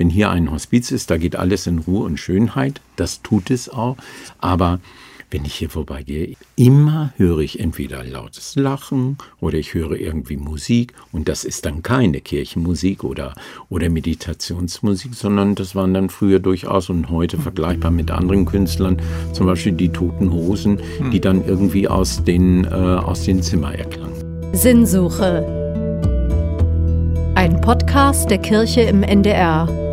wenn hier ein Hospiz ist, da geht alles in Ruhe und Schönheit. Das tut es auch. Aber wenn ich hier vorbeigehe, immer höre ich entweder lautes Lachen oder ich höre irgendwie Musik und das ist dann keine Kirchenmusik oder, oder Meditationsmusik, sondern das waren dann früher durchaus und heute vergleichbar mit anderen Künstlern, zum Beispiel die Toten Hosen, die dann irgendwie aus den, äh, aus den Zimmern erklangen. Sinnsuche. Ein Podcast der Kirche im NDR.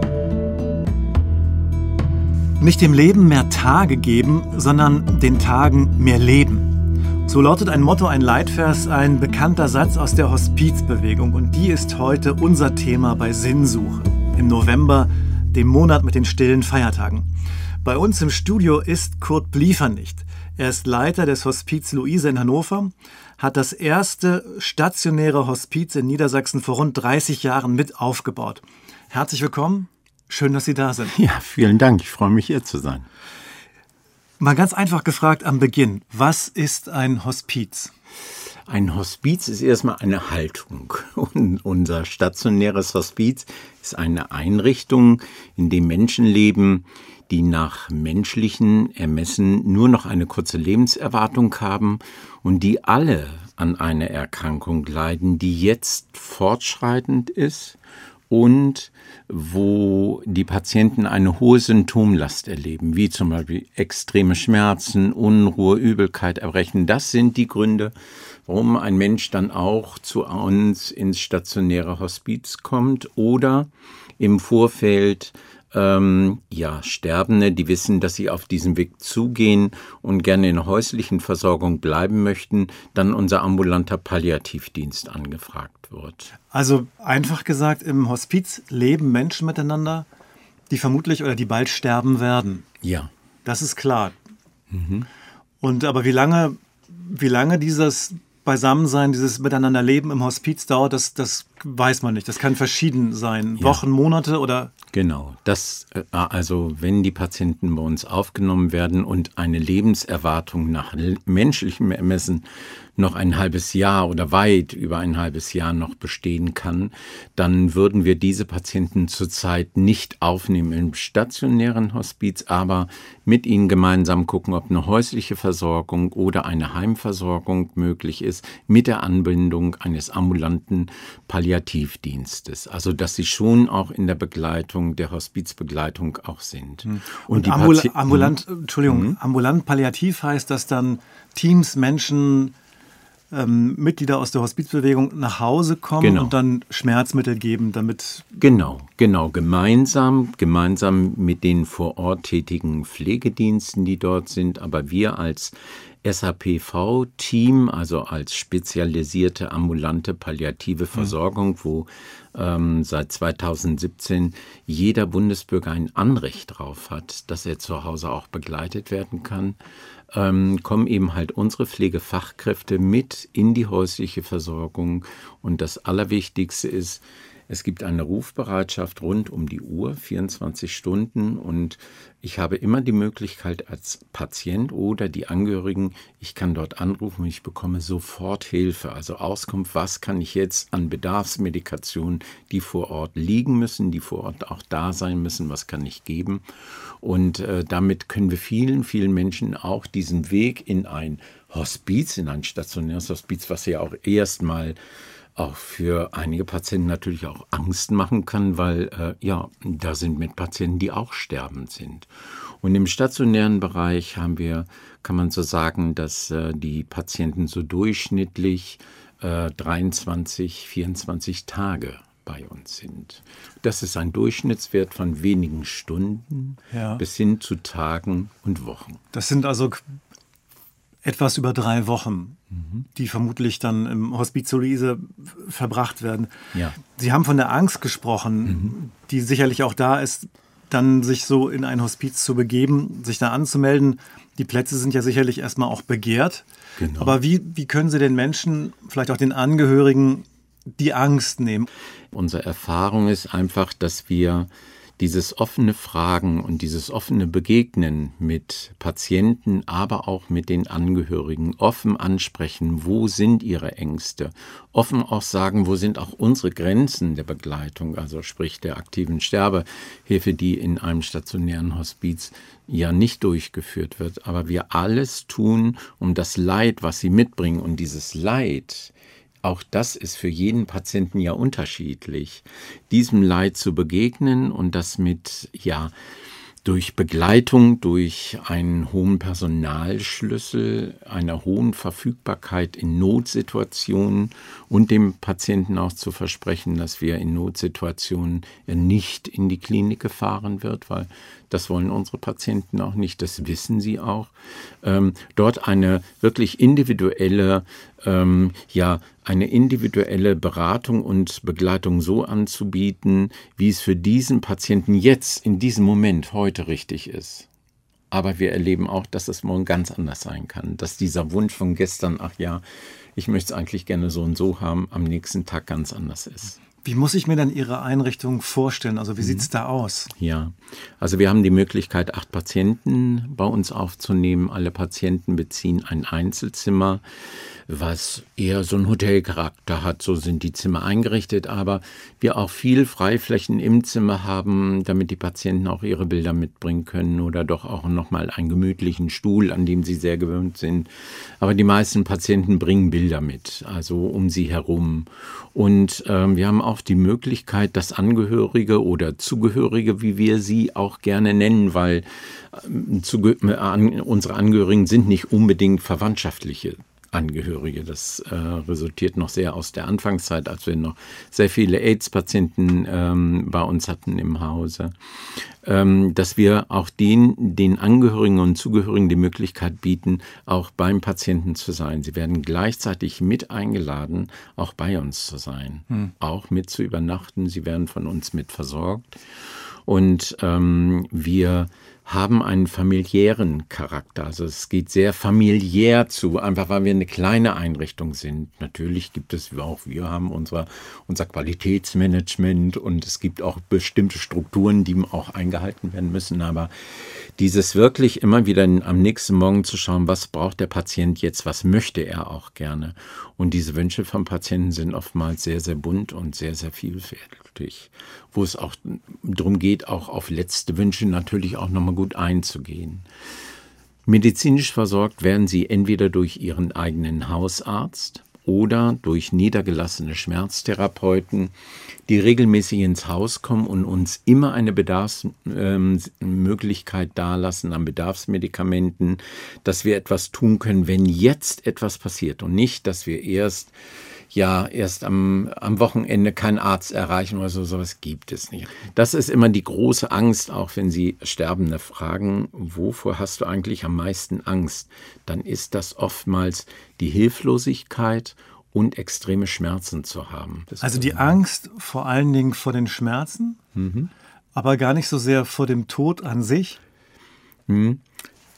Nicht dem Leben mehr Tage geben, sondern den Tagen mehr Leben. So lautet ein Motto, ein Leitvers, ein bekannter Satz aus der Hospizbewegung. Und die ist heute unser Thema bei Sinnsuche. Im November, dem Monat mit den stillen Feiertagen. Bei uns im Studio ist Kurt Bliefernicht. Er ist Leiter des Hospiz Luise in Hannover, hat das erste stationäre Hospiz in Niedersachsen vor rund 30 Jahren mit aufgebaut. Herzlich willkommen. Schön, dass Sie da sind. Ja, vielen Dank. Ich freue mich, hier zu sein. Mal ganz einfach gefragt am Beginn, was ist ein Hospiz? Ein Hospiz ist erstmal eine Haltung. Und unser stationäres Hospiz ist eine Einrichtung, in dem Menschen leben, die nach menschlichen Ermessen nur noch eine kurze Lebenserwartung haben und die alle an einer Erkrankung leiden, die jetzt fortschreitend ist und wo die Patienten eine hohe Symptomlast erleben, wie zum Beispiel extreme Schmerzen, Unruhe, Übelkeit, Erbrechen. Das sind die Gründe, warum ein Mensch dann auch zu uns ins stationäre Hospiz kommt oder im Vorfeld ähm, ja, Sterbende, die wissen, dass sie auf diesem Weg zugehen und gerne in der häuslichen Versorgung bleiben möchten, dann unser ambulanter Palliativdienst angefragt wird. Also einfach gesagt, im Hospiz leben Menschen miteinander, die vermutlich oder die bald sterben werden. Ja. Das ist klar. Mhm. Und aber wie lange, wie lange dieses Beisammensein, dieses Miteinanderleben im Hospiz dauert, das, das weiß man nicht. Das kann verschieden sein. Ja. Wochen, Monate oder? Genau. Das, äh, also wenn die Patienten bei uns aufgenommen werden und eine Lebenserwartung nach menschlichem Ermessen noch ein halbes Jahr oder weit über ein halbes Jahr noch bestehen kann, dann würden wir diese Patienten zurzeit nicht aufnehmen im stationären Hospiz, aber mit ihnen gemeinsam gucken, ob eine häusliche Versorgung oder eine Heimversorgung möglich ist, mit der Anbindung eines ambulanten Palliativdienstes. Also dass sie schon auch in der Begleitung, der Hospizbegleitung auch sind. Hm. Und, Und ambul ambulant, Entschuldigung, mhm. ambulant palliativ heißt, dass dann Teams, Menschen, ähm, Mitglieder aus der Hospizbewegung nach Hause kommen genau. und dann Schmerzmittel geben, damit. Genau, genau, gemeinsam, gemeinsam mit den vor Ort tätigen Pflegediensten, die dort sind, aber wir als SAPV-Team, also als spezialisierte ambulante palliative hm. Versorgung, mhm. wo ähm, seit 2017 jeder Bundesbürger ein Anrecht darauf hat, dass er zu Hause auch begleitet werden kann ähm, kommen eben halt unsere Pflegefachkräfte mit in die häusliche Versorgung. Und das Allerwichtigste ist, es gibt eine Rufbereitschaft rund um die Uhr, 24 Stunden. Und ich habe immer die Möglichkeit als Patient oder die Angehörigen, ich kann dort anrufen und ich bekomme sofort Hilfe. Also Auskunft, was kann ich jetzt an Bedarfsmedikationen, die vor Ort liegen müssen, die vor Ort auch da sein müssen, was kann ich geben. Und äh, damit können wir vielen, vielen Menschen auch diesen Weg in ein Hospiz, in ein stationäres Hospiz, was ja auch erstmal auch für einige Patienten natürlich auch Angst machen kann, weil äh, ja, da sind mit Patienten, die auch sterbend sind. Und im stationären Bereich haben wir, kann man so sagen, dass äh, die Patienten so durchschnittlich äh, 23, 24 Tage bei uns sind. Das ist ein Durchschnittswert von wenigen Stunden ja. bis hin zu Tagen und Wochen. Das sind also etwas über drei Wochen, mhm. die vermutlich dann im Hospiz Luise verbracht werden. Ja. Sie haben von der Angst gesprochen, mhm. die sicherlich auch da ist, dann sich so in ein Hospiz zu begeben, sich da anzumelden. Die Plätze sind ja sicherlich erstmal auch begehrt. Genau. Aber wie, wie können Sie den Menschen, vielleicht auch den Angehörigen, die Angst nehmen? Unsere Erfahrung ist einfach, dass wir dieses offene Fragen und dieses offene Begegnen mit Patienten, aber auch mit den Angehörigen, offen ansprechen, wo sind ihre Ängste, offen auch sagen, wo sind auch unsere Grenzen der Begleitung, also sprich der aktiven Sterbehilfe, die in einem stationären Hospiz ja nicht durchgeführt wird, aber wir alles tun, um das Leid, was sie mitbringen und dieses Leid, auch das ist für jeden Patienten ja unterschiedlich, diesem Leid zu begegnen und das mit, ja, durch Begleitung, durch einen hohen Personalschlüssel, einer hohen Verfügbarkeit in Notsituationen und dem Patienten auch zu versprechen, dass wir in Notsituationen nicht in die Klinik gefahren wird, weil das wollen unsere Patienten auch nicht, das wissen sie auch. Ähm, dort eine wirklich individuelle, ähm, ja, eine individuelle Beratung und Begleitung so anzubieten, wie es für diesen Patienten jetzt, in diesem Moment, heute richtig ist. Aber wir erleben auch, dass es morgen ganz anders sein kann, dass dieser Wunsch von gestern, ach ja, ich möchte es eigentlich gerne so und so haben, am nächsten Tag ganz anders ist. Wie muss ich mir dann Ihre Einrichtung vorstellen? Also wie sieht es da aus? Ja, also wir haben die Möglichkeit, acht Patienten bei uns aufzunehmen. Alle Patienten beziehen ein Einzelzimmer was eher so einen Hotelcharakter hat. So sind die Zimmer eingerichtet, aber wir auch viel Freiflächen im Zimmer haben, damit die Patienten auch ihre Bilder mitbringen können oder doch auch nochmal einen gemütlichen Stuhl, an dem sie sehr gewöhnt sind. Aber die meisten Patienten bringen Bilder mit, also um sie herum. Und äh, wir haben auch die Möglichkeit, dass Angehörige oder Zugehörige, wie wir sie auch gerne nennen, weil äh, äh, unsere Angehörigen sind nicht unbedingt verwandtschaftliche Angehörige. Das äh, resultiert noch sehr aus der Anfangszeit, als wir noch sehr viele AIDS-Patienten ähm, bei uns hatten im Hause, ähm, dass wir auch den, den Angehörigen und Zugehörigen die Möglichkeit bieten, auch beim Patienten zu sein. Sie werden gleichzeitig mit eingeladen, auch bei uns zu sein, hm. auch mit zu übernachten. Sie werden von uns mit versorgt. Und ähm, wir haben einen familiären Charakter. Also es geht sehr familiär zu, einfach weil wir eine kleine Einrichtung sind. Natürlich gibt es auch, wir haben unser, unser Qualitätsmanagement und es gibt auch bestimmte Strukturen, die auch eingehalten werden müssen. Aber dieses wirklich immer wieder am nächsten Morgen zu schauen, was braucht der Patient jetzt, was möchte er auch gerne. Und diese Wünsche vom Patienten sind oftmals sehr, sehr bunt und sehr, sehr vielfältig, wo es auch darum geht, auch auf letzte Wünsche natürlich auch nochmal gut einzugehen. Medizinisch versorgt werden sie entweder durch ihren eigenen Hausarzt oder durch niedergelassene Schmerztherapeuten, die regelmäßig ins Haus kommen und uns immer eine Bedarfsmöglichkeit ähm, dalassen an Bedarfsmedikamenten, dass wir etwas tun können, wenn jetzt etwas passiert und nicht, dass wir erst ja erst am, am Wochenende keinen Arzt erreichen oder so, sowas gibt es nicht. Das ist immer die große Angst, auch wenn Sie Sterbende fragen, wovor hast du eigentlich am meisten Angst? Dann ist das oftmals die Hilflosigkeit und extreme Schmerzen zu haben. Das also die Angst vor allen Dingen vor den Schmerzen, mhm. aber gar nicht so sehr vor dem Tod an sich. Mhm.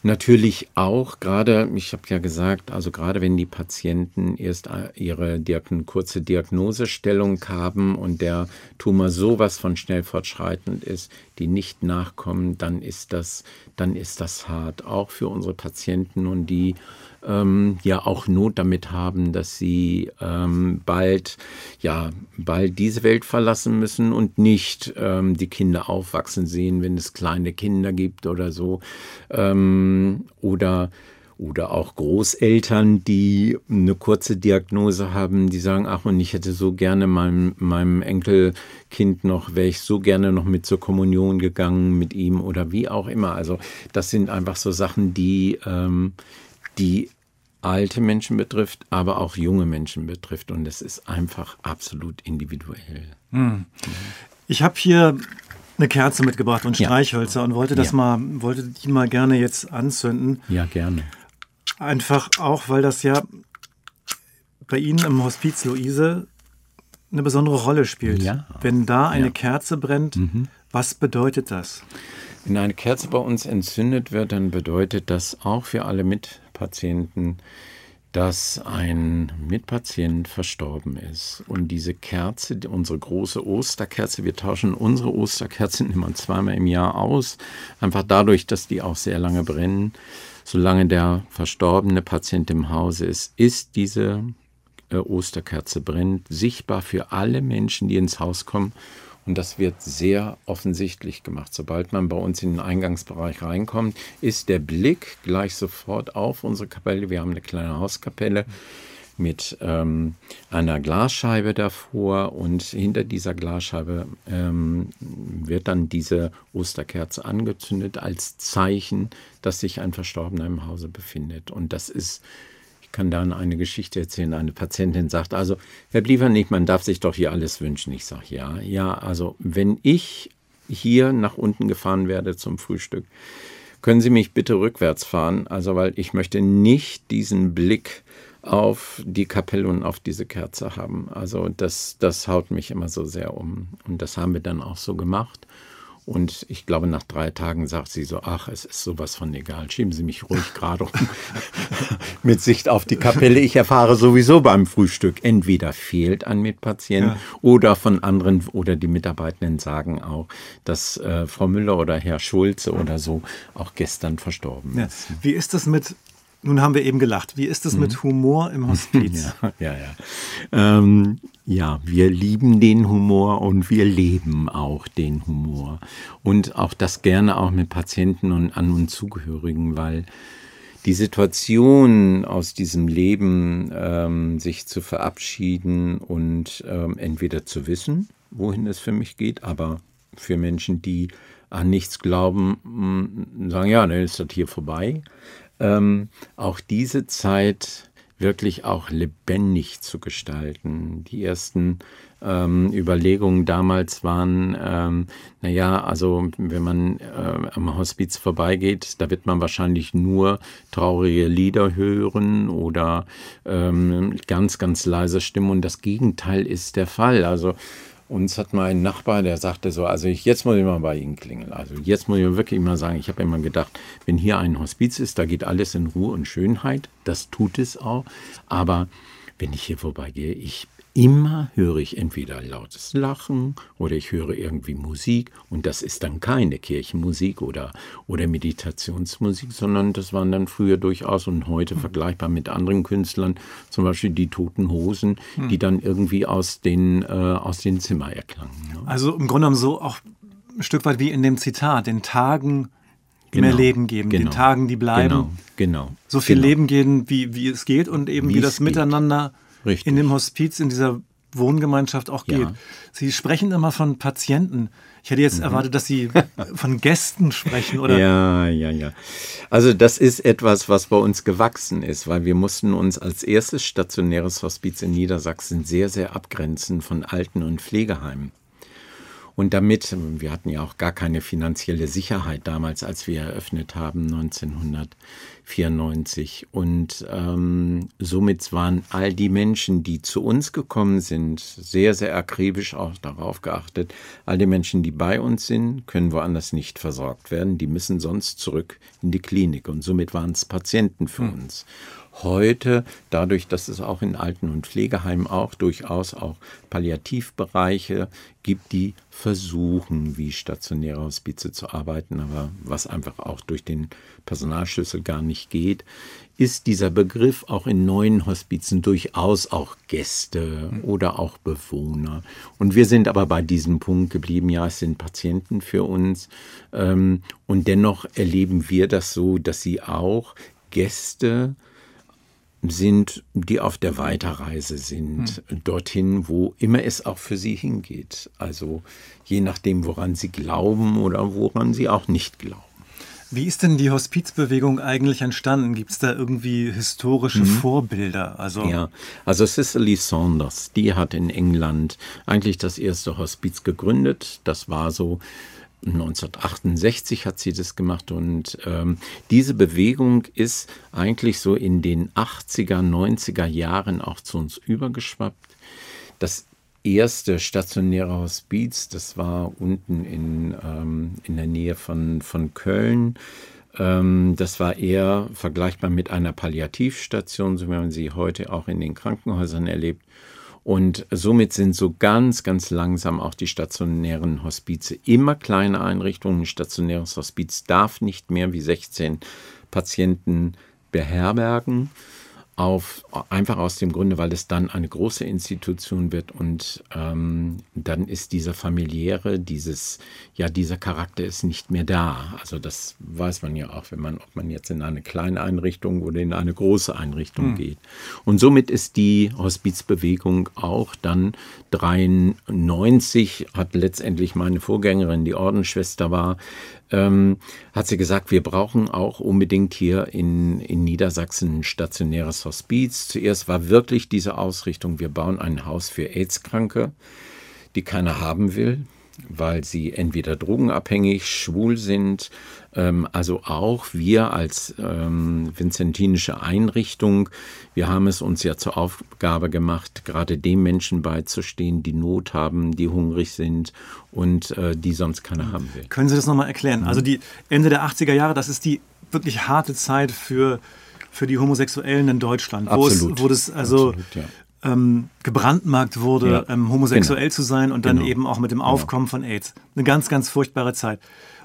Natürlich auch, gerade, ich habe ja gesagt, also gerade wenn die Patienten erst äh, ihre Diagn kurze Diagnosestellung haben und der Tumor sowas von schnell fortschreitend ist, die nicht nachkommen, dann ist das, dann ist das hart, auch für unsere Patienten und die ähm, ja auch Not damit haben, dass sie ähm, bald, ja, bald diese Welt verlassen müssen und nicht ähm, die Kinder aufwachsen sehen, wenn es kleine Kinder gibt oder so. Ähm, oder oder auch Großeltern, die eine kurze Diagnose haben, die sagen, ach, und ich hätte so gerne meinem, meinem Enkelkind noch, wäre ich so gerne noch mit zur Kommunion gegangen mit ihm oder wie auch immer. Also das sind einfach so Sachen, die, ähm, die alte Menschen betrifft, aber auch junge Menschen betrifft. Und es ist einfach absolut individuell. Hm. Ich habe hier eine Kerze mitgebracht und Streichhölzer ja. und wollte das ja. mal, wollte die mal gerne jetzt anzünden. Ja, gerne. Einfach auch, weil das ja bei Ihnen im Hospiz Luise eine besondere Rolle spielt. Ja. Wenn da eine Kerze brennt, mhm. was bedeutet das? Wenn eine Kerze bei uns entzündet wird, dann bedeutet das auch für alle Mitpatienten, dass ein Mitpatient verstorben ist. Und diese Kerze, unsere große Osterkerze, wir tauschen unsere Osterkerzen immer zweimal im Jahr aus, einfach dadurch, dass die auch sehr lange brennen. Solange der verstorbene Patient im Hause ist, ist diese äh, Osterkerze brennt, sichtbar für alle Menschen, die ins Haus kommen und das wird sehr offensichtlich gemacht. Sobald man bei uns in den Eingangsbereich reinkommt, ist der Blick gleich sofort auf unsere Kapelle. Wir haben eine kleine Hauskapelle mit ähm, einer Glasscheibe davor und hinter dieser Glasscheibe ähm, wird dann diese Osterkerze angezündet als Zeichen, dass sich ein Verstorbener im Hause befindet. Und das ist ich kann dann eine Geschichte erzählen. Eine Patientin sagt, also, Herr Bliefernicht, man darf sich doch hier alles wünschen. Ich sage, ja, ja, also, wenn ich hier nach unten gefahren werde zum Frühstück, können Sie mich bitte rückwärts fahren? Also, weil ich möchte nicht diesen Blick auf die Kapelle und auf diese Kerze haben. Also, das, das haut mich immer so sehr um. Und das haben wir dann auch so gemacht. Und ich glaube, nach drei Tagen sagt sie so, ach, es ist sowas von egal, schieben Sie mich ruhig gerade um. Mit Sicht auf die Kapelle. Ich erfahre sowieso beim Frühstück, entweder fehlt ein Mitpatient ja. oder von anderen oder die Mitarbeitenden sagen auch, dass äh, Frau Müller oder Herr Schulze oder so auch gestern verstorben ist. Wie ist das mit nun haben wir eben gelacht. Wie ist es mhm. mit Humor im Hospiz? ja, ja. Ja. Ähm, ja, wir lieben den Humor und wir leben auch den Humor. Und auch das gerne auch mit Patienten und an und Zugehörigen, weil die Situation aus diesem Leben, ähm, sich zu verabschieden und ähm, entweder zu wissen, wohin es für mich geht, aber für Menschen, die an nichts glauben, sagen, ja, dann ist das hier vorbei ähm, auch diese Zeit wirklich auch lebendig zu gestalten. Die ersten ähm, Überlegungen damals waren, ähm, naja, also wenn man äh, am Hospiz vorbeigeht, da wird man wahrscheinlich nur traurige Lieder hören oder ähm, ganz, ganz leise Stimmen. Und das Gegenteil ist der Fall. Also uns hat mal ein Nachbar, der sagte so, also ich, jetzt muss ich mal bei Ihnen klingeln. Also jetzt muss ich wirklich mal sagen, ich habe immer gedacht, wenn hier ein Hospiz ist, da geht alles in Ruhe und Schönheit. Das tut es auch. Aber wenn ich hier vorbeigehe, ich immer höre ich entweder lautes Lachen oder ich höre irgendwie Musik und das ist dann keine Kirchenmusik oder, oder Meditationsmusik, sondern das waren dann früher durchaus und heute hm. vergleichbar mit anderen Künstlern, zum Beispiel die Toten Hosen, hm. die dann irgendwie aus den, äh, aus den Zimmern erklangen. Ja. Also im Grunde genommen so auch ein Stück weit wie in dem Zitat, den Tagen Genau, mehr Leben geben, genau, den Tagen, die bleiben. Genau, genau. So viel genau. Leben geben, wie, wie es geht und eben wie, wie das geht. Richtig. in dem Hospiz, in dieser Wohngemeinschaft auch geht. Ja. Sie sprechen immer von Patienten. Ich hätte jetzt mhm. erwartet, dass Sie von Gästen sprechen, oder? Ja, ja, ja. Also das ist etwas, was bei uns gewachsen ist, weil wir mussten uns als erstes stationäres Hospiz in Niedersachsen sehr, sehr abgrenzen von Alten- und Pflegeheimen. Und damit, wir hatten ja auch gar keine finanzielle Sicherheit damals, als wir eröffnet haben, 1994. Und ähm, somit waren all die Menschen, die zu uns gekommen sind, sehr, sehr akribisch auch darauf geachtet. All die Menschen, die bei uns sind, können woanders nicht versorgt werden. Die müssen sonst zurück in die Klinik. Und somit waren es Patienten für hm. uns heute, dadurch, dass es auch in Alten- und Pflegeheimen auch durchaus auch Palliativbereiche gibt, die versuchen, wie stationäre Hospize zu arbeiten, aber was einfach auch durch den Personalschlüssel gar nicht geht, ist dieser Begriff auch in neuen Hospizen durchaus auch Gäste oder auch Bewohner. Und wir sind aber bei diesem Punkt geblieben, ja, es sind Patienten für uns. Ähm, und dennoch erleben wir das so, dass sie auch Gäste sind, die auf der Weiterreise sind, hm. dorthin, wo immer es auch für sie hingeht. Also je nachdem, woran sie glauben oder woran sie auch nicht glauben. Wie ist denn die Hospizbewegung eigentlich entstanden? Gibt es da irgendwie historische mhm. Vorbilder? Also ja, also Cicely Saunders, die hat in England eigentlich das erste Hospiz gegründet. Das war so 1968 hat sie das gemacht und ähm, diese Bewegung ist eigentlich so in den 80er, 90er Jahren auch zu uns übergeschwappt. Das erste stationäre Hospiz, das war unten in, ähm, in der Nähe von, von Köln, Ähm, das war eher vergleichbar mit einer Palliativstation, so wie man sie heute auch in den Krankenhäusern erlebt. Und somit sind so ganz, ganz langsam auch die stationären Hospize immer kleine Einrichtungen. Ein stationäres Hospiz darf nicht mehr wie 16 Patienten beherbergen auf, einfach aus dem Grunde, weil es dann eine große Institution wird und ähm, dann ist dieser familiäre, dieses, ja, dieser Charakter ist nicht mehr da. Also das weiß man ja auch, wenn man, ob man jetzt in eine kleine Einrichtung oder in eine große Einrichtung hm. geht. Und somit ist die Hospizbewegung auch dann 93, hat letztendlich meine Vorgängerin, die Ordensschwester war, ähm, hat sie gesagt, wir brauchen auch unbedingt hier in, in Niedersachsen ein stationäres Hospiz. Zuerst war wirklich diese Ausrichtung, wir bauen ein Haus für AIDS-Kranke, die keiner haben will weil sie entweder drogenabhängig, schwul sind. Ähm, also auch wir als ähm, vinzentinische Einrichtung, wir haben es uns ja zur Aufgabe gemacht, gerade den Menschen beizustehen, die Not haben, die hungrig sind und äh, die sonst keiner haben will. Können Sie das nochmal erklären? Also die Ende der 80er Jahre, das ist die wirklich harte Zeit für, für die Homosexuellen in Deutschland. Absolut. Wo es, wo das also Absolut, ja ähm, gebrandmarkt wurde, ja. ähm, homosexuell genau. zu sein und dann genau. eben auch mit dem genau. Aufkommen genau. von AIDS. Eine ganz, ganz furchtbare Zeit.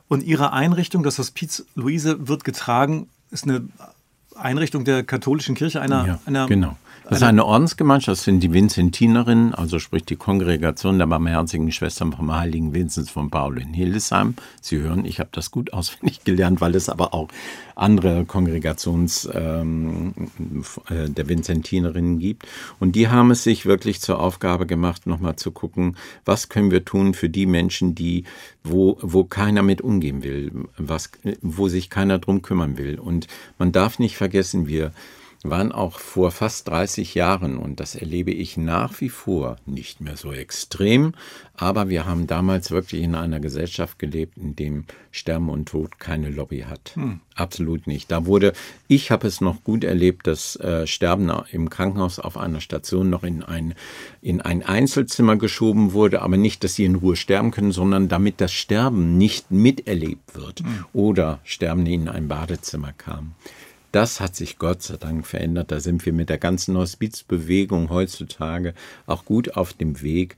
Und ihre Einrichtung, das Hospiz Luise, wird getragen, ist eine Einrichtung der katholischen Kirche, einer, ja, einer genau. Das ist eine Ordensgemeinschaft, das sind die Vinzentinerinnen, also sprich die Kongregation der barmherzigen Schwestern vom Heiligen Vinzenz von Paul in Hildesheim. Sie hören, ich habe das gut auswendig gelernt, weil es aber auch andere Kongregations ähm, äh, der Vinzentinerinnen gibt. Und die haben es sich wirklich zur Aufgabe gemacht, nochmal zu gucken, was können wir tun für die Menschen, die, wo, wo keiner mit umgehen will, was, wo sich keiner drum kümmern will. Und man darf nicht vergessen, wir waren auch vor fast 30 Jahren, und das erlebe ich nach wie vor, nicht mehr so extrem, aber wir haben damals wirklich in einer Gesellschaft gelebt, in dem Sterben und Tod keine Lobby hat. Hm. Absolut nicht. Da wurde, ich habe es noch gut erlebt, dass äh, Sterben im Krankenhaus auf einer Station noch in ein, in ein Einzelzimmer geschoben wurde, aber nicht, dass sie in Ruhe sterben können, sondern damit das Sterben nicht miterlebt wird hm. oder Sterben in ein Badezimmer kam. Das hat sich Gott sei Dank verändert. Da sind wir mit der ganzen Hospizbewegung heutzutage auch gut auf dem Weg,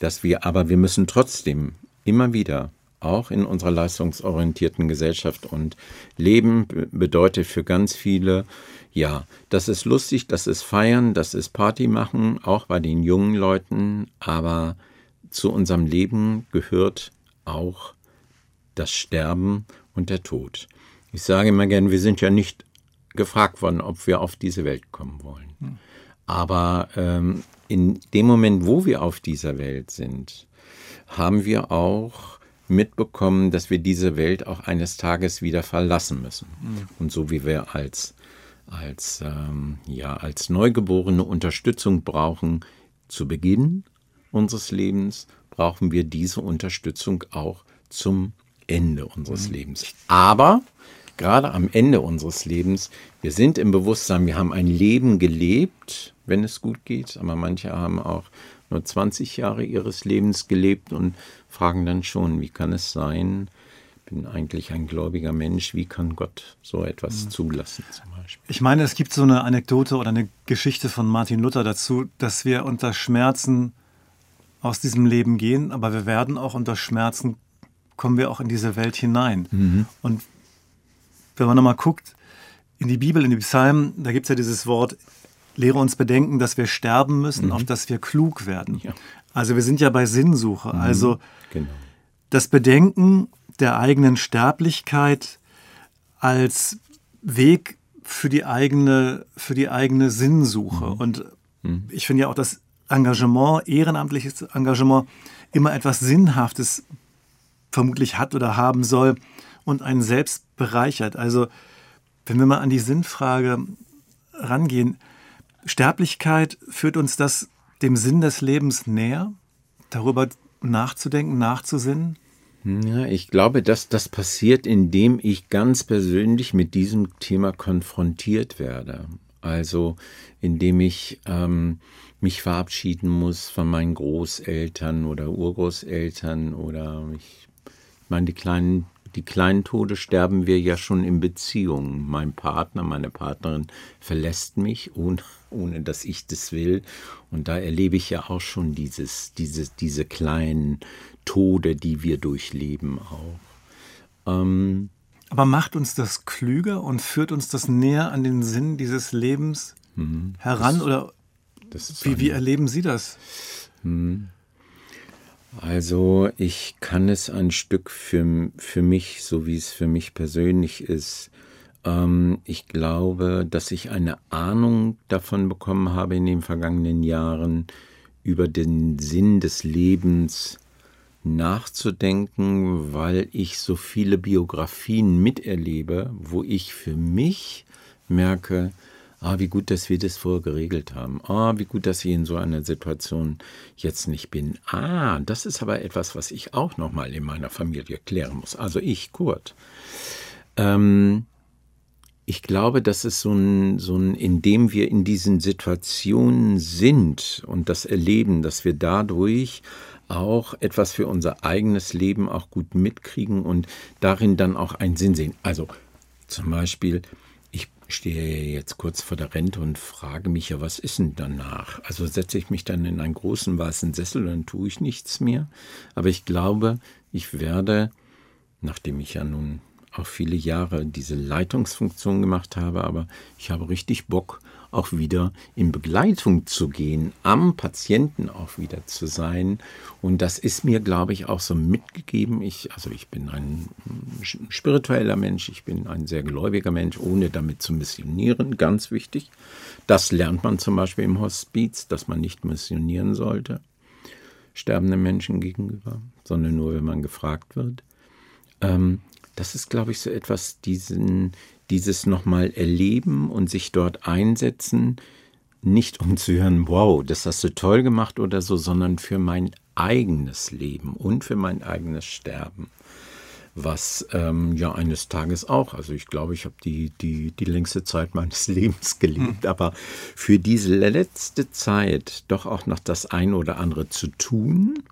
dass wir, aber wir müssen trotzdem immer wieder auch in unserer leistungsorientierten Gesellschaft und Leben bedeutet für ganz viele, ja, das ist lustig, das ist feiern, das ist Party machen, auch bei den jungen Leuten, aber zu unserem Leben gehört auch das Sterben und der Tod. Ich sage immer gern, wir sind ja nicht gefragt worden, ob wir auf diese Welt kommen wollen. Hm. Aber ähm, in dem Moment, wo wir auf dieser Welt sind, haben wir auch mitbekommen, dass wir diese Welt auch eines Tages wieder verlassen müssen. Mhm. Und so wie wir als, als, ähm, ja, als Neugeborene Unterstützung brauchen zu Beginn unseres Lebens, brauchen wir diese Unterstützung auch zum Ende unseres mhm. Lebens. Aber gerade am Ende unseres Lebens, wir sind im Bewusstsein, wir haben ein Leben gelebt, wenn es gut geht, aber manche haben auch nur 20 Jahre ihres Lebens gelebt und fragen dann schon, wie kann es sein, ich bin eigentlich ein gläubiger Mensch, wie kann Gott so etwas zulassen zum Beispiel? Ich meine, es gibt so eine Anekdote oder eine Geschichte von Martin Luther dazu, dass wir unter Schmerzen aus diesem Leben gehen, aber wir werden auch unter Schmerzen kommen wir auch in diese Welt hinein. Mhm. Und wenn man nochmal guckt in die Bibel, in die Psalmen, da gibt es ja dieses Wort, lehre uns bedenken, dass wir sterben müssen, mhm. auf dass wir klug werden. Ja. Also wir sind ja bei Sinnsuche. Mhm. Also genau. das Bedenken der eigenen Sterblichkeit als Weg für die eigene, für die eigene Sinnsuche. Mhm. Und mhm. ich finde ja auch das Engagement, ehrenamtliches Engagement, immer etwas Sinnhaftes vermutlich hat oder haben soll und einen selbst bereichert. Also wenn wir mal an die Sinnfrage rangehen, Sterblichkeit führt uns das dem Sinn des Lebens näher, darüber nachzudenken, nachzusinnen? Ja, ich glaube, dass das passiert, indem ich ganz persönlich mit diesem Thema konfrontiert werde. Also indem ich ähm, mich verabschieden muss von meinen Großeltern oder Urgroßeltern oder ich meine, die kleinen die kleinen Tode sterben wir ja schon in Beziehungen. Mein Partner, meine Partnerin verlässt mich, ohne, ohne dass ich das will. Und da erlebe ich ja auch schon dieses, diese, diese kleinen Tode, die wir durchleben auch. Ähm, Aber macht uns das klüger und führt uns das näher an den Sinn dieses Lebens mhm. heran? Das, oder das wie, wie erleben Sie das? Mhm. Also ich kann es ein Stück für, für mich, so wie es für mich persönlich ist, ähm, ich glaube, dass ich eine Ahnung davon bekommen habe in den vergangenen Jahren über den Sinn des Lebens nachzudenken, weil ich so viele Biografien miterlebe, wo ich für mich merke, Ah, wie gut, dass wir das vorher geregelt haben. Ah, wie gut, dass ich in so einer Situation jetzt nicht bin. Ah, das ist aber etwas, was ich auch nochmal in meiner Familie klären muss. Also ich, Kurt. Ähm, ich glaube, das ist so ein, so ein, indem wir in diesen Situationen sind und das erleben, dass wir dadurch auch etwas für unser eigenes Leben auch gut mitkriegen und darin dann auch einen Sinn sehen. Also zum Beispiel, stehe jetzt kurz vor der Rente und frage mich ja, was ist denn danach? Also setze ich mich dann in einen großen weißen Sessel dann tue ich nichts mehr. Aber ich glaube, ich werde, nachdem ich ja nun auch viele Jahre diese Leitungsfunktion gemacht habe, aber ich habe richtig Bock, auch wieder in Begleitung zu gehen, am Patienten auch wieder zu sein. Und das ist mir, glaube ich, auch so mitgegeben. Ich, also ich bin ein spiritueller Mensch, ich bin ein sehr gläubiger Mensch, ohne damit zu missionieren, ganz wichtig. Das lernt man zum Beispiel im Hospiz, dass man nicht missionieren sollte, sterbenden Menschen gegenüber, sondern nur, wenn man gefragt wird. Ähm, das ist, glaube ich, so etwas, diesen, dieses nochmal erleben und sich dort einsetzen, nicht um zu hören, wow, das hast du toll gemacht oder so, sondern für mein eigenes Leben und für mein eigenes Sterben. Was ähm, ja eines Tages auch, also ich glaube, ich habe die, die, die längste Zeit meines Lebens gelebt, mhm. aber für diese letzte Zeit doch auch noch das eine oder andere zu tun,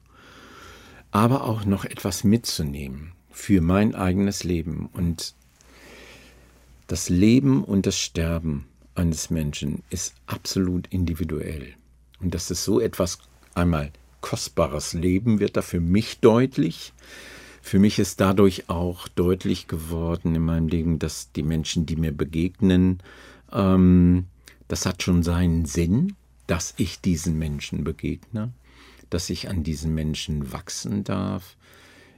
aber auch noch etwas mitzunehmen für mein eigenes Leben. Und das Leben und das Sterben eines Menschen ist absolut individuell. Und dass es so etwas einmal kostbares Leben wird da für mich deutlich. Für mich ist dadurch auch deutlich geworden in meinem Leben, dass die Menschen, die mir begegnen, ähm, das hat schon seinen Sinn, dass ich diesen Menschen begegne, dass ich an diesen Menschen wachsen darf,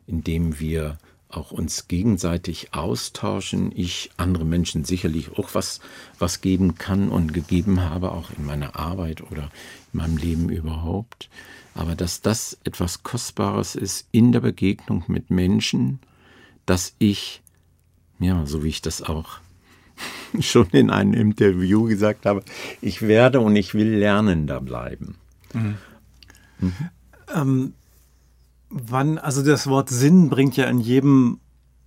indem wir auch uns gegenseitig austauschen. Ich andere Menschen sicherlich auch was, was geben kann und gegeben habe, auch in meiner Arbeit oder in meinem Leben überhaupt. Aber dass das etwas Kostbares ist in der Begegnung mit Menschen, dass ich, ja, so wie ich das auch schon in einem Interview gesagt habe, ich werde und ich will lernender bleiben. Mhm. Mhm. Ähm, wann, also das Wort Sinn bringt ja in jedem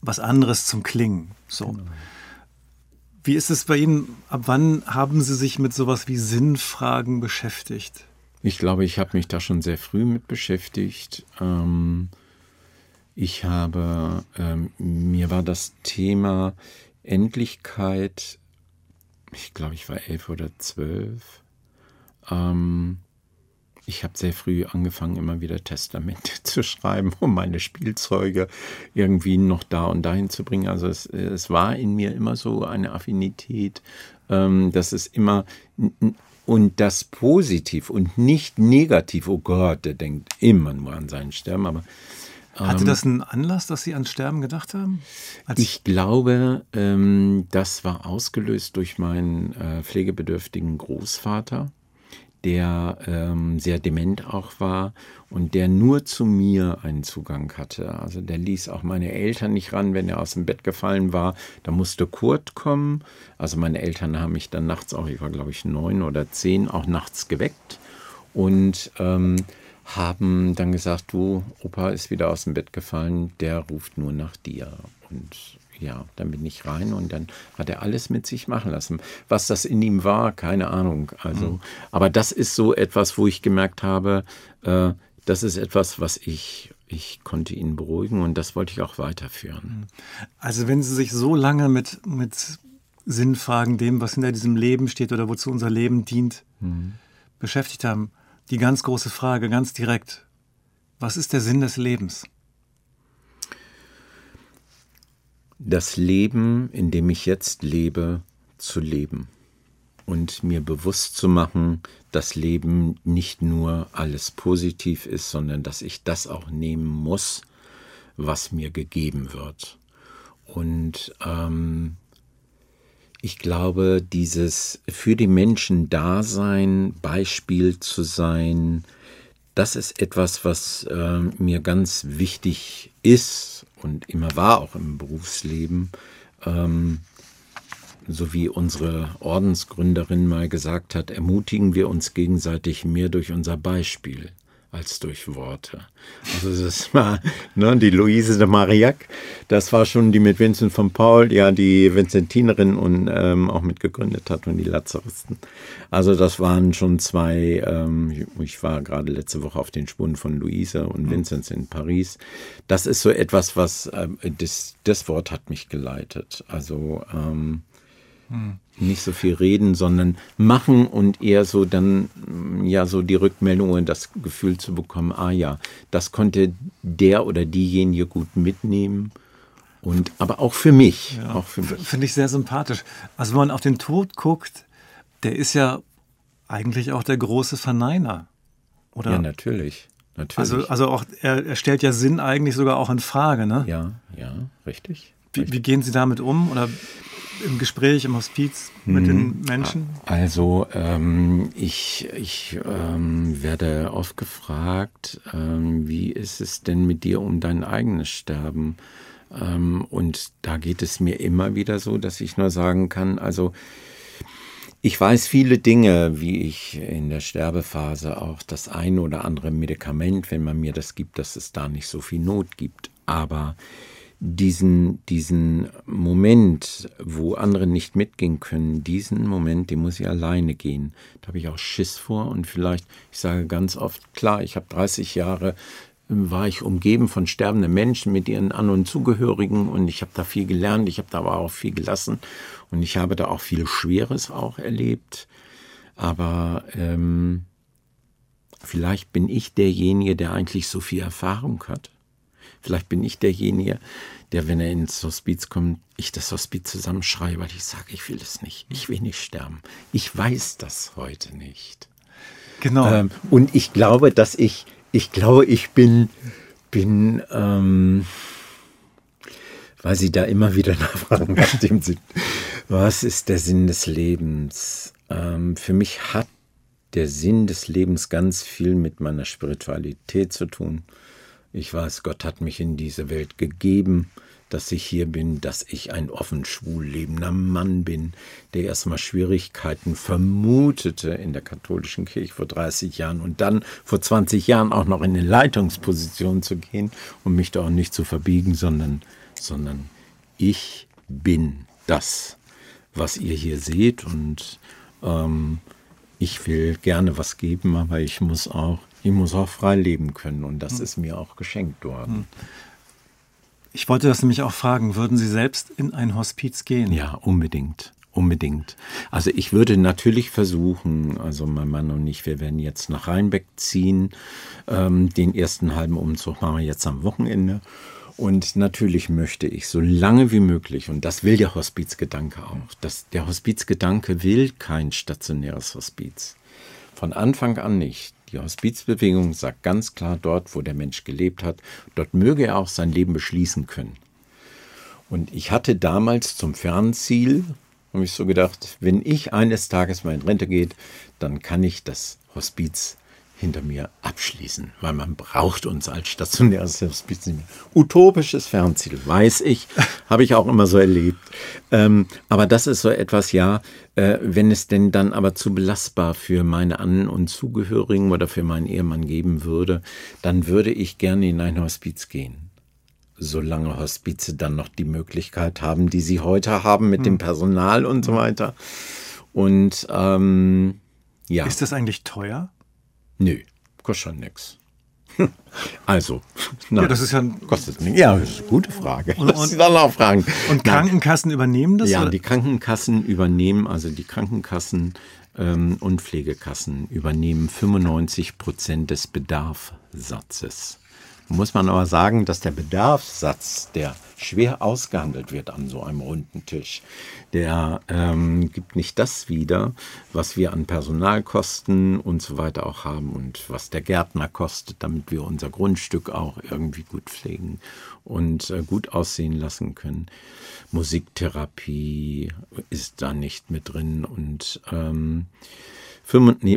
was anderes zum Klingen. So. Genau. Wie ist es bei Ihnen? Ab wann haben Sie sich mit sowas wie Sinnfragen beschäftigt? Ich glaube, ich habe mich da schon sehr früh mit beschäftigt. Ähm, ich habe, ähm, mir war das Thema Endlichkeit, ich glaube, ich war elf oder zwölf. Ähm, ich habe sehr früh angefangen, immer wieder Testamente zu schreiben, um meine Spielzeuge irgendwie noch da und dahin zu bringen. Also es, es war in mir immer so eine Affinität, ähm, dass es immer und das positiv und nicht negativ, oh Gott, der denkt immer nur an seinen Sterben, aber hatte ähm, das einen Anlass, dass Sie ans Sterben gedacht haben? Als ich glaube, ähm, das war ausgelöst durch meinen äh, pflegebedürftigen Großvater, der ähm, sehr dement auch war und der nur zu mir einen Zugang hatte. Also der ließ auch meine Eltern nicht ran, wenn er aus dem Bett gefallen war. Da musste Kurt kommen. Also meine Eltern haben mich dann nachts auch, ich war glaube ich neun oder zehn, auch nachts geweckt und ähm, haben dann gesagt, du, Opa ist wieder aus dem Bett gefallen, der ruft nur nach dir. Und ja, dann bin ich rein und dann hat er alles mit sich machen lassen. Was das in ihm war, keine Ahnung. Also, mhm. aber das ist so etwas, wo ich gemerkt habe, äh, das ist etwas, was ich ich konnte ihn beruhigen und das wollte ich auch weiterführen. Also wenn Sie sich so lange mit, mit Sinnfragen, dem, was hinter diesem Leben steht oder wozu unser Leben dient, mhm. beschäftigt haben, die ganz große Frage, ganz direkt, was ist der Sinn des Lebens? Das Leben, in dem ich jetzt lebe, zu leben und mir bewusst zu machen, dass Leben nicht nur alles positiv ist, sondern dass ich das auch nehmen muss, was mir gegeben wird. Und ähm, ich glaube, dieses für die Menschen Dasein, Beispiel zu sein, das ist etwas, was äh, mir ganz wichtig ist und immer war auch im Berufsleben. Ähm, so wie unsere Ordensgründerin mal gesagt hat, ermutigen wir uns gegenseitig mehr durch unser Beispiel als durch Worte. Also das war ne, die Luise de Marillac, das war schon die mit Vincent von Paul, ja die Vincentinerin und ähm, auch mitgegründet hat und die Lazaristen. Also das waren schon zwei, ähm, ich war gerade letzte Woche auf den Spuren von Luise und mhm. Vincent in Paris. Das ist so etwas, was, ähm, das, das Wort hat mich geleitet. Also ähm, hm. Nicht so viel reden, sondern machen und eher so dann, ja, so die Rückmeldung und das Gefühl zu bekommen, ah ja, das konnte der oder diejenige gut mitnehmen. Und, aber auch für mich. Ja, Finde ich sehr sympathisch. Also wenn man auf den Tod guckt, der ist ja eigentlich auch der große Verneiner. Oder? Ja, natürlich. natürlich. Also, also auch, er, er stellt ja Sinn eigentlich sogar auch in Frage, ne? Ja, ja, richtig. Wie, wie gehen Sie damit um? Oder im Gespräch, im Hospiz mit mhm. den Menschen? Also ähm, ich, ich ähm, werde oft gefragt, ähm, wie ist es denn mit dir um dein eigenes Sterben? Ähm, und da geht es mir immer wieder so, dass ich nur sagen kann, also ich weiß viele Dinge, wie ich in der Sterbephase auch das eine oder andere Medikament, wenn man mir das gibt, dass es da nicht so viel Not gibt. Aber diesen, diesen Moment, wo andere nicht mitgehen können, diesen Moment, den muss ich alleine gehen. Da habe ich auch Schiss vor und vielleicht, ich sage ganz oft, klar, ich habe 30 Jahre, war ich umgeben von sterbenden Menschen mit ihren An- und Zugehörigen und ich habe da viel gelernt, ich habe da aber auch viel gelassen und ich habe da auch viel Schweres auch erlebt. Aber ähm, vielleicht bin ich derjenige, der eigentlich so viel Erfahrung hat Vielleicht bin ich derjenige, der, wenn er ins Hospiz kommt, ich das Hospiz zusammenschreie, weil ich sage, ich will es nicht. Ich will nicht sterben. Ich weiß das heute nicht. Genau. Ähm, und ich glaube, dass ich, ich glaube, ich bin, bin, ähm, weil Sie da immer wieder nachfragen nach dem Sinn. Was ist der Sinn des Lebens? Ähm, für mich hat der Sinn des Lebens ganz viel mit meiner Spiritualität zu tun. Ich weiß, Gott hat mich in diese Welt gegeben, dass ich hier bin, dass ich ein offen schwul lebender Mann bin, der erstmal Schwierigkeiten vermutete in der katholischen Kirche vor 30 Jahren und dann vor 20 Jahren auch noch in eine Leitungsposition zu gehen und mich da auch nicht zu verbiegen, sondern, sondern ich bin das, was ihr hier seht und ähm, ich will gerne was geben, aber ich muss auch ich muss auch frei leben können und das hm. ist mir auch geschenkt worden. Hm. Ich wollte das nämlich auch fragen, würden Sie selbst in ein Hospiz gehen? Ja, unbedingt. Unbedingt. Also ich würde natürlich versuchen, also mein Mann und ich, wir werden jetzt nach Rheinbeck ziehen. Ähm, den ersten halben Umzug machen wir jetzt am Wochenende. Und natürlich möchte ich so lange wie möglich, und das will der Hospizgedanke auch, dass der Hospizgedanke will kein stationäres Hospiz. Von Anfang an nicht. Die Hospizbewegung sagt ganz klar, dort, wo der Mensch gelebt hat, dort möge er auch sein Leben beschließen können. Und ich hatte damals zum Fernziel, habe ich so gedacht, wenn ich eines Tages mal in Rente geht, dann kann ich das Hospiz hinter mir abschließen, weil man braucht uns als stationäres Hospiz nicht mehr. Utopisches Fernziel, weiß ich, habe ich auch immer so erlebt. Ähm, aber das ist so etwas, ja, äh, wenn es denn dann aber zu belastbar für meine An- und Zugehörigen oder für meinen Ehemann geben würde, dann würde ich gerne in ein Hospiz gehen. Solange Hospize dann noch die Möglichkeit haben, die sie heute haben mit hm. dem Personal und so weiter. Und ähm, ja. Ist das eigentlich teuer? Nö, kostet schon nix. Also, nein, ja, das ist ja kostet nicht. Ja, das ist eine gute Frage. Und, dann auch fragen. und Krankenkassen übernehmen das? Ja, oder? die Krankenkassen übernehmen, also die Krankenkassen ähm, und Pflegekassen übernehmen 95 Prozent des Bedarfssatzes. Muss man aber sagen, dass der Bedarfssatz, der schwer ausgehandelt wird an so einem runden Tisch, der ähm, gibt nicht das wieder, was wir an Personalkosten und so weiter auch haben und was der Gärtner kostet, damit wir unser Grundstück auch irgendwie gut pflegen und äh, gut aussehen lassen können. Musiktherapie ist da nicht mit drin und ähm,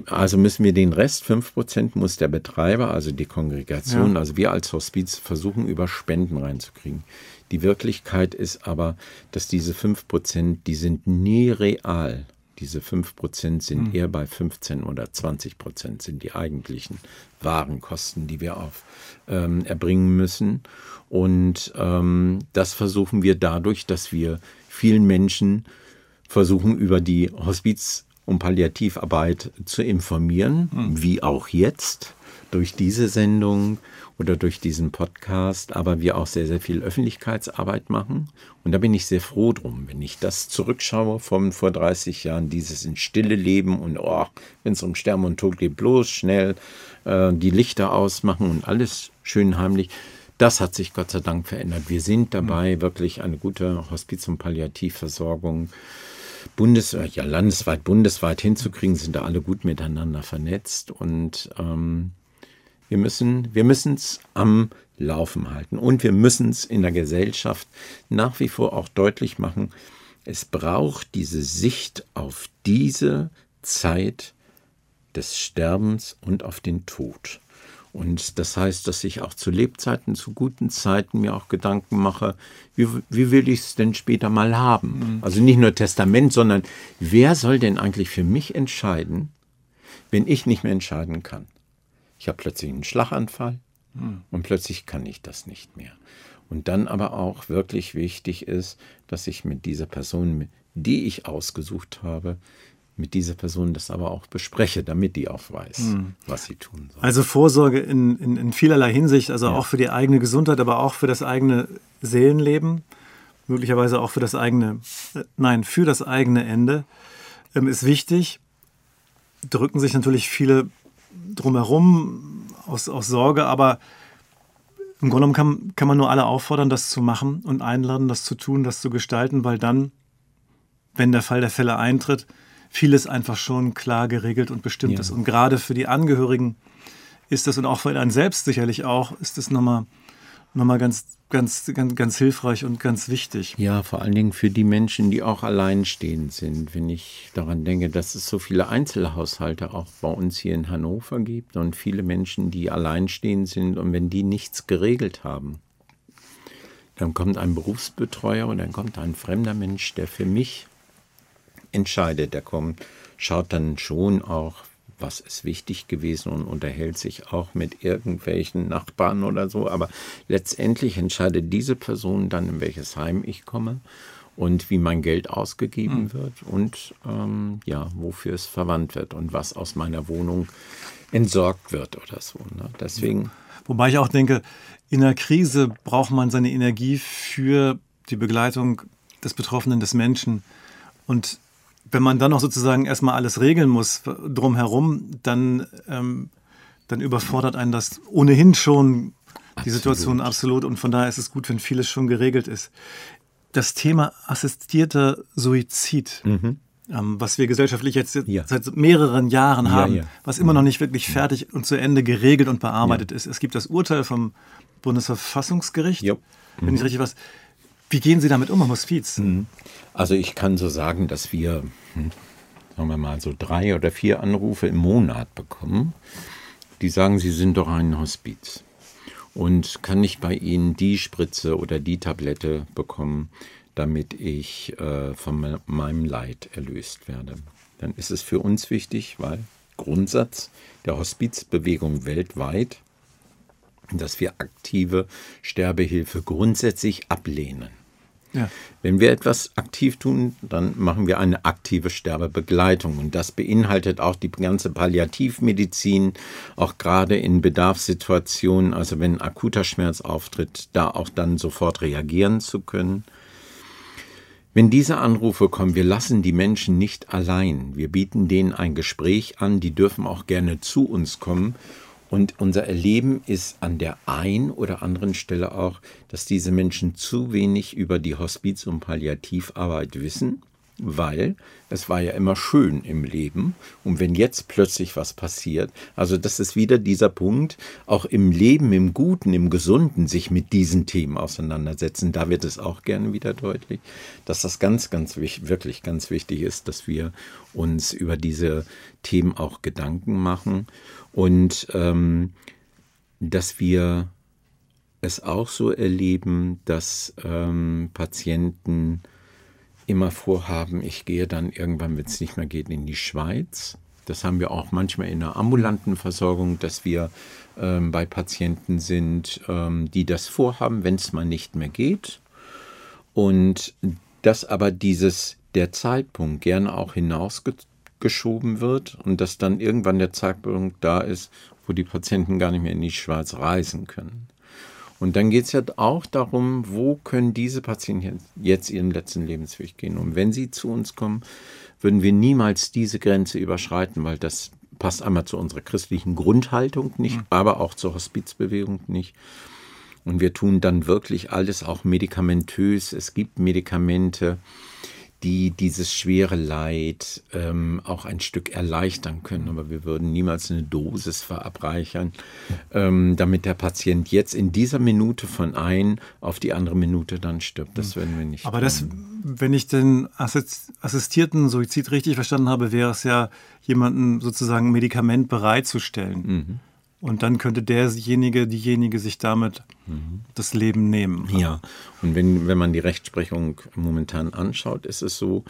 also müssen wir den Rest, 5% muss der Betreiber, also die Kongregation, ja. also wir als Hospiz versuchen über Spenden reinzukriegen. Die Wirklichkeit ist aber, dass diese 5%, die sind nie real. Diese 5% sind hm. eher bei 15 oder 20% sind die eigentlichen Warenkosten, die wir auf ähm, erbringen müssen. Und ähm, das versuchen wir dadurch, dass wir vielen Menschen versuchen, über die Hospiz- und Palliativarbeit zu informieren, mhm. wie auch jetzt durch diese Sendung oder durch diesen Podcast, aber wir auch sehr, sehr viel Öffentlichkeitsarbeit machen. Und da bin ich sehr froh drum, wenn ich das zurückschaue von vor 30 Jahren, dieses in Stille Leben und oh, wenn es um Sterben und Tod geht, bloß schnell äh, die Lichter ausmachen und alles schön heimlich. Das hat sich Gott sei Dank verändert. Wir sind dabei, mhm. wirklich eine gute Hospiz- und Palliativversorgung bundes-, ja, landesweit, bundesweit hinzukriegen, sind da alle gut miteinander vernetzt und ähm, wir müssen wir es am Laufen halten und wir müssen es in der Gesellschaft nach wie vor auch deutlich machen. Es braucht diese Sicht auf diese Zeit des Sterbens und auf den Tod. Und das heißt, dass ich auch zu Lebzeiten, zu guten Zeiten mir auch Gedanken mache, wie, wie will ich es denn später mal haben? Mhm. Also nicht nur Testament, sondern wer soll denn eigentlich für mich entscheiden, wenn ich nicht mehr entscheiden kann? Ich habe plötzlich einen Schlaganfall mhm. und plötzlich kann ich das nicht mehr. Und dann aber auch wirklich wichtig ist, dass ich mit dieser Person, die ich ausgesucht habe, mit dieser Person das aber auch bespreche, damit die auch weiß, mhm. was sie tun soll. Also Vorsorge in, in, in vielerlei Hinsicht, also ja. auch für die eigene Gesundheit, aber auch für das eigene Seelenleben, möglicherweise auch für das eigene, äh, nein, für das eigene Ende, ähm, ist wichtig. Drücken sich natürlich viele drumherum aus, aus Sorge, aber im Grunde genommen kann, kann man nur alle auffordern, das zu machen und einladen, das zu tun, das zu gestalten, weil dann, wenn der Fall der Fälle eintritt, vieles einfach schon klar geregelt und bestimmt ja. ist. Und gerade für die Angehörigen ist das und auch für einen selbst sicherlich auch, ist das nochmal nochmal ganz, ganz, ganz, ganz hilfreich und ganz wichtig. Ja, vor allen Dingen für die Menschen, die auch alleinstehend sind. Wenn ich daran denke, dass es so viele Einzelhaushalte auch bei uns hier in Hannover gibt und viele Menschen, die alleinstehend sind und wenn die nichts geregelt haben, dann kommt ein Berufsbetreuer und dann kommt ein fremder Mensch, der für mich entscheidet. Der kommt, schaut dann schon auch, was ist wichtig gewesen und unterhält sich auch mit irgendwelchen Nachbarn oder so. Aber letztendlich entscheidet diese Person dann, in welches Heim ich komme und wie mein Geld ausgegeben mhm. wird und ähm, ja, wofür es verwandt wird und was aus meiner Wohnung entsorgt wird oder so. Ne? Deswegen. Wobei ich auch denke, in einer Krise braucht man seine Energie für die Begleitung des Betroffenen, des Menschen. Und wenn man dann noch sozusagen erstmal alles regeln muss drumherum, dann, ähm, dann überfordert einen das ohnehin schon die Situation absolut. Und von daher ist es gut, wenn vieles schon geregelt ist. Das Thema assistierter Suizid, mhm. ähm, was wir gesellschaftlich jetzt ja. seit mehreren Jahren ja, haben, ja. was immer noch nicht wirklich fertig und zu Ende geregelt und bearbeitet ist. Es gibt das Urteil vom Bundesverfassungsgericht, mhm. wenn ich richtig was. Wie gehen Sie damit um am Hospiz? Mhm. Also ich kann so sagen, dass wir, sagen wir mal, so drei oder vier Anrufe im Monat bekommen, die sagen, sie sind doch ein Hospiz. Und kann ich bei Ihnen die Spritze oder die Tablette bekommen, damit ich äh, von meinem Leid erlöst werde. Dann ist es für uns wichtig, weil Grundsatz der Hospizbewegung weltweit, dass wir aktive Sterbehilfe grundsätzlich ablehnen. Ja. Wenn wir etwas aktiv tun, dann machen wir eine aktive Sterbebegleitung. Und das beinhaltet auch die ganze Palliativmedizin, auch gerade in Bedarfssituationen, also wenn akuter Schmerz auftritt, da auch dann sofort reagieren zu können. Wenn diese Anrufe kommen, wir lassen die Menschen nicht allein. Wir bieten denen ein Gespräch an, die dürfen auch gerne zu uns kommen und unser Erleben ist an der einen oder anderen Stelle auch, dass diese Menschen zu wenig über die Hospiz- und Palliativarbeit wissen, weil es war ja immer schön im Leben. Und wenn jetzt plötzlich was passiert, also das ist wieder dieser Punkt, auch im Leben, im Guten, im Gesunden, sich mit diesen Themen auseinandersetzen, da wird es auch gerne wieder deutlich, dass das ganz, ganz wichtig, wirklich ganz wichtig ist, dass wir uns über diese Themen auch Gedanken machen und ähm, dass wir es auch so erleben, dass ähm, Patienten immer vorhaben, ich gehe dann irgendwann, wenn es nicht mehr geht, in die Schweiz. Das haben wir auch manchmal in der ambulanten Versorgung, dass wir ähm, bei Patienten sind, ähm, die das vorhaben, wenn es mal nicht mehr geht. Und dass aber dieses, der Zeitpunkt gerne auch hinausgezogen geschoben wird und dass dann irgendwann der Zeitpunkt da ist, wo die Patienten gar nicht mehr in die Schweiz reisen können. Und dann geht es ja auch darum, wo können diese Patienten jetzt ihren letzten Lebensweg gehen. Und wenn sie zu uns kommen, würden wir niemals diese Grenze überschreiten, weil das passt einmal zu unserer christlichen Grundhaltung nicht, mhm. aber auch zur Hospizbewegung nicht. Und wir tun dann wirklich alles auch medikamentös. Es gibt Medikamente, die dieses schwere Leid ähm, auch ein Stück erleichtern können. Aber wir würden niemals eine Dosis verabreichern, ähm, damit der Patient jetzt in dieser Minute von ein auf die andere Minute dann stirbt. Das werden wir nicht. Aber das, wenn ich den assistierten Suizid richtig verstanden habe, wäre es ja, jemanden sozusagen ein Medikament bereitzustellen. Mhm. Und dann könnte derjenige, diejenige sich damit mhm. das Leben nehmen. Ja, und wenn, wenn man die Rechtsprechung momentan anschaut, ist es so,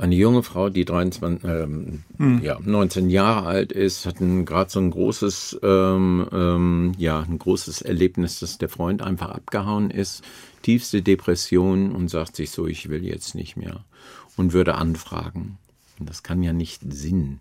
eine junge Frau, die 23, ähm, mhm. ja, 19 Jahre alt ist, hat gerade so ein großes, ähm, ähm, ja, ein großes Erlebnis, dass der Freund einfach abgehauen ist, tiefste Depression und sagt sich so, ich will jetzt nicht mehr und würde anfragen. Und das kann ja nicht Sinn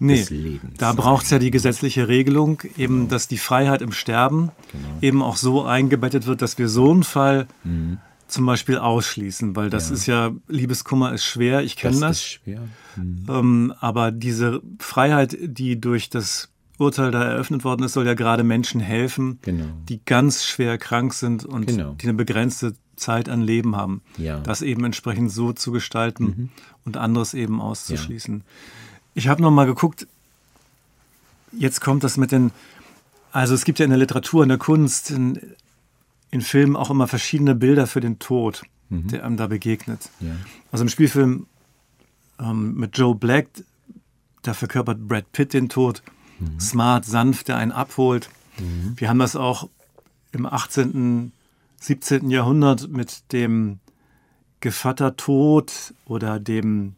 nee, des Lebens. Da braucht es ja die gesetzliche Regelung, eben, genau. dass die Freiheit im Sterben genau. eben auch so eingebettet wird, dass wir so einen Fall mhm. zum Beispiel ausschließen, weil das ja. ist ja, Liebeskummer ist schwer, ich kenne das. das. Ist schwer. Mhm. Ähm, aber diese Freiheit, die durch das Urteil da eröffnet worden ist, soll ja gerade Menschen helfen, genau. die ganz schwer krank sind und genau. die eine begrenzte Zeit an Leben haben. Ja. Das eben entsprechend so zu gestalten mhm. und anderes eben auszuschließen. Ja. Ich habe noch mal geguckt, jetzt kommt das mit den, also es gibt ja in der Literatur, in der Kunst, in, in Filmen auch immer verschiedene Bilder für den Tod, mhm. der einem da begegnet. Ja. Also im Spielfilm ähm, mit Joe Black, da verkörpert Brad Pitt den Tod, mhm. smart, sanft, der einen abholt. Mhm. Wir haben das auch im 18., 17. Jahrhundert mit dem Gevatter Tod oder dem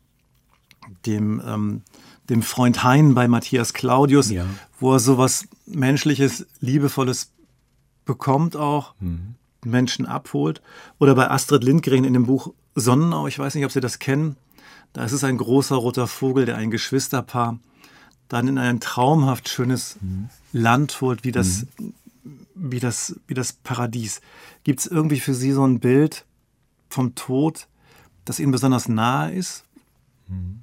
dem, ähm, dem Freund Hein bei Matthias Claudius, ja. wo er sowas Menschliches, Liebevolles bekommt auch, mhm. Menschen abholt. Oder bei Astrid Lindgren in dem Buch Sonnenau, ich weiß nicht, ob Sie das kennen, da ist es ein großer roter Vogel, der ein Geschwisterpaar dann in ein traumhaft schönes mhm. Land holt, wie das, mhm. wie das, wie das Paradies. Gibt es irgendwie für Sie so ein Bild vom Tod, das Ihnen besonders nahe ist? Mhm.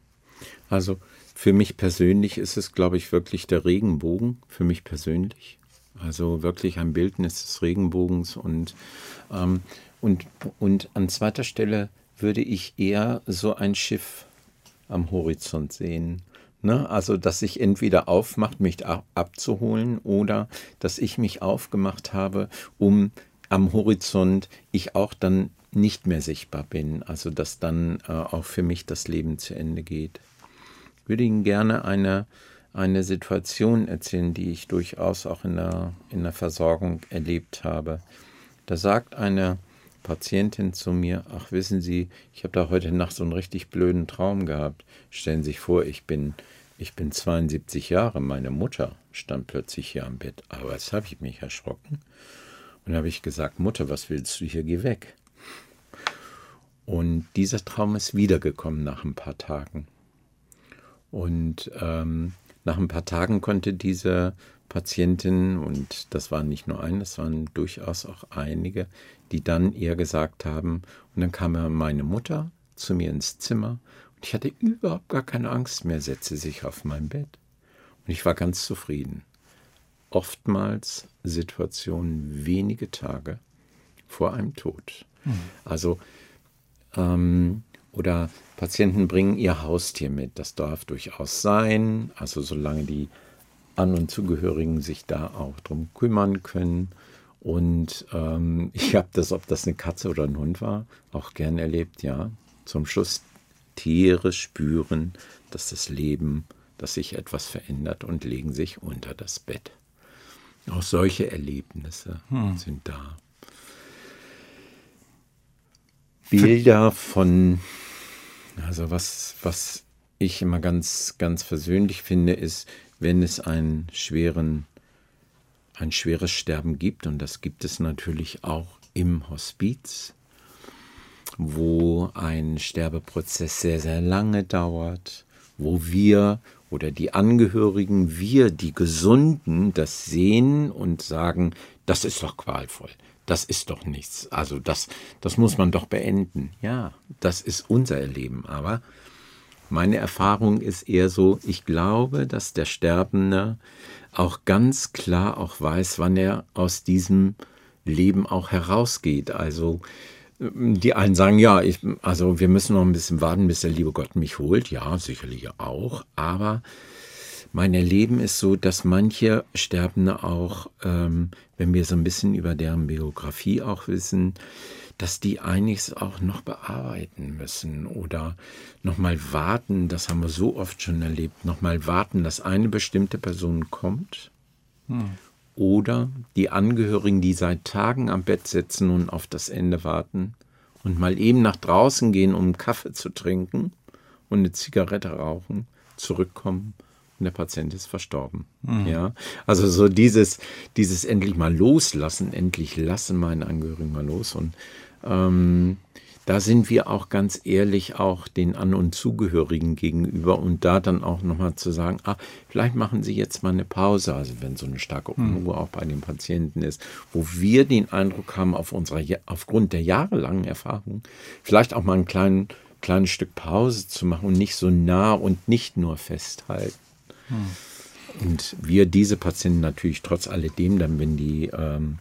Also für mich persönlich ist es, glaube ich, wirklich der Regenbogen, für mich persönlich. Also wirklich ein Bildnis des Regenbogens und, ähm, und, und an zweiter Stelle würde ich eher so ein Schiff am Horizont sehen. Ne? Also, dass sich entweder aufmacht, mich abzuholen oder dass ich mich aufgemacht habe, um am Horizont ich auch dann nicht mehr sichtbar bin. Also, dass dann äh, auch für mich das Leben zu Ende geht würde Ihnen gerne eine, eine Situation erzählen, die ich durchaus auch in der, in der Versorgung erlebt habe. Da sagt eine Patientin zu mir, ach wissen Sie, ich habe da heute Nacht so einen richtig blöden Traum gehabt. Stellen Sie sich vor, ich bin, ich bin 72 Jahre, meine Mutter stand plötzlich hier am Bett. Aber jetzt habe ich mich erschrocken. Und habe ich gesagt, Mutter, was willst du hier? Geh weg. Und dieser Traum ist wiedergekommen nach ein paar Tagen. Und ähm, nach ein paar Tagen konnte diese Patientin, und das waren nicht nur eine, das waren durchaus auch einige, die dann ihr gesagt haben, und dann kam meine Mutter zu mir ins Zimmer und ich hatte überhaupt gar keine Angst mehr, setzte sich auf mein Bett. Und ich war ganz zufrieden. Oftmals Situationen wenige Tage vor einem Tod. Mhm. Also, ähm, oder Patienten bringen ihr Haustier mit. Das darf durchaus sein. Also, solange die An- und Zugehörigen sich da auch drum kümmern können. Und ähm, ich habe das, ob das eine Katze oder ein Hund war, auch gern erlebt, ja. Zum Schluss Tiere spüren, dass das Leben, dass sich etwas verändert und legen sich unter das Bett. Auch solche Erlebnisse hm. sind da. Bilder von, also was, was ich immer ganz, ganz versöhnlich finde, ist, wenn es einen schweren, ein schweres Sterben gibt, und das gibt es natürlich auch im Hospiz, wo ein Sterbeprozess sehr, sehr lange dauert, wo wir oder die Angehörigen, wir, die Gesunden, das sehen und sagen, das ist doch qualvoll, das ist doch nichts. Also das, das muss man doch beenden. Ja, das ist unser Erleben. Aber meine Erfahrung ist eher so, ich glaube, dass der Sterbende auch ganz klar auch weiß, wann er aus diesem Leben auch herausgeht. Also die einen sagen, ja, ich, also wir müssen noch ein bisschen warten, bis der liebe Gott mich holt. Ja, sicherlich auch. Aber mein Erleben ist so, dass manche Sterbende auch, ähm, wenn wir so ein bisschen über deren Biografie auch wissen, dass die einiges auch noch bearbeiten müssen oder nochmal warten, das haben wir so oft schon erlebt, nochmal warten, dass eine bestimmte Person kommt. Hm. oder die Angehörigen, die seit Tagen am Bett sitzen und auf das Ende warten und mal eben nach draußen gehen, um einen Kaffee zu trinken und eine Zigarette rauchen, zurückkommen und der Patient ist verstorben. Mhm. Ja, also so dieses, dieses endlich mal loslassen, endlich lassen meinen Angehörigen mal los und ähm, da sind wir auch ganz ehrlich auch den An- und Zugehörigen gegenüber und da dann auch nochmal zu sagen, ah, vielleicht machen Sie jetzt mal eine Pause, also wenn so eine starke hm. Unruhe auch bei den Patienten ist, wo wir den Eindruck haben, auf unserer, aufgrund der jahrelangen Erfahrung, vielleicht auch mal ein kleinen, kleines Stück Pause zu machen und nicht so nah und nicht nur festhalten. Und wir diese Patienten natürlich trotz alledem, dann wenn die ähm,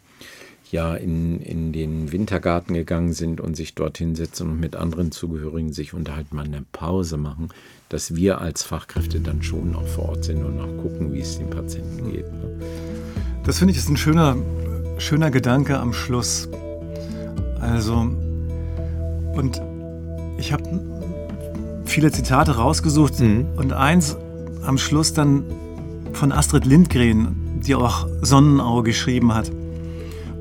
ja in, in den Wintergarten gegangen sind und sich dorthin setzen und mit anderen Zugehörigen sich unterhalten, mal eine Pause machen, dass wir als Fachkräfte dann schon auch vor Ort sind und auch gucken, wie es den Patienten geht. Ne? Das finde ich ist ein schöner, schöner Gedanke am Schluss. Also, und ich habe viele Zitate rausgesucht mhm. und eins am Schluss dann von Astrid Lindgren, die auch Sonnenauge geschrieben hat.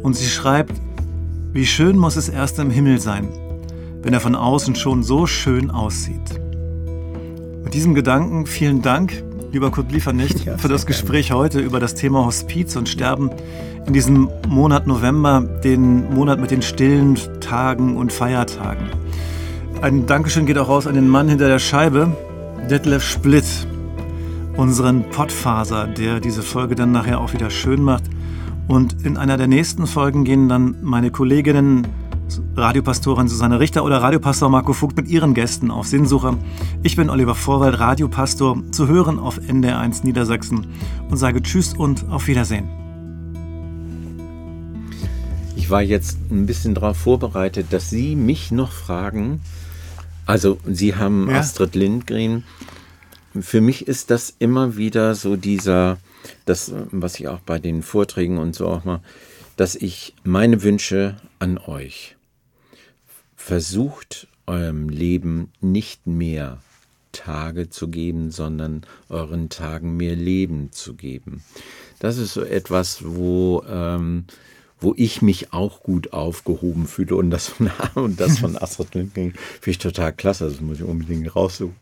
Und sie schreibt, wie schön muss es erst im Himmel sein, wenn er von außen schon so schön aussieht. Mit diesem Gedanken vielen Dank, lieber Kurt Liefernicht, ja, für das Gespräch gerne. heute über das Thema Hospiz und Sterben in diesem Monat November, den Monat mit den stillen Tagen und Feiertagen. Ein Dankeschön geht auch raus an den Mann hinter der Scheibe, Detlef Splitt, unseren Pottfaser, der diese Folge dann nachher auch wieder schön macht. Und in einer der nächsten Folgen gehen dann meine Kolleginnen Radiopastorin Susanne Richter oder Radiopastor Marco Vogt mit ihren Gästen auf Sinnsuche. Ich bin Oliver Vorwald, Radiopastor, zu hören auf NDR1 Niedersachsen und sage Tschüss und auf Wiedersehen. Ich war jetzt ein bisschen darauf vorbereitet, dass Sie mich noch fragen. Also, Sie haben ja. Astrid Lindgren. Für mich ist das immer wieder so dieser das, was ich auch bei den Vorträgen und so auch mal, dass ich meine Wünsche an euch versucht, eurem Leben nicht mehr Tage zu geben, sondern euren Tagen mehr Leben zu geben. Das ist so etwas, wo, ähm, wo ich mich auch gut aufgehoben fühle und das von, und das von Astrid Lindgren finde ich total klasse. Das muss ich unbedingt raussuchen.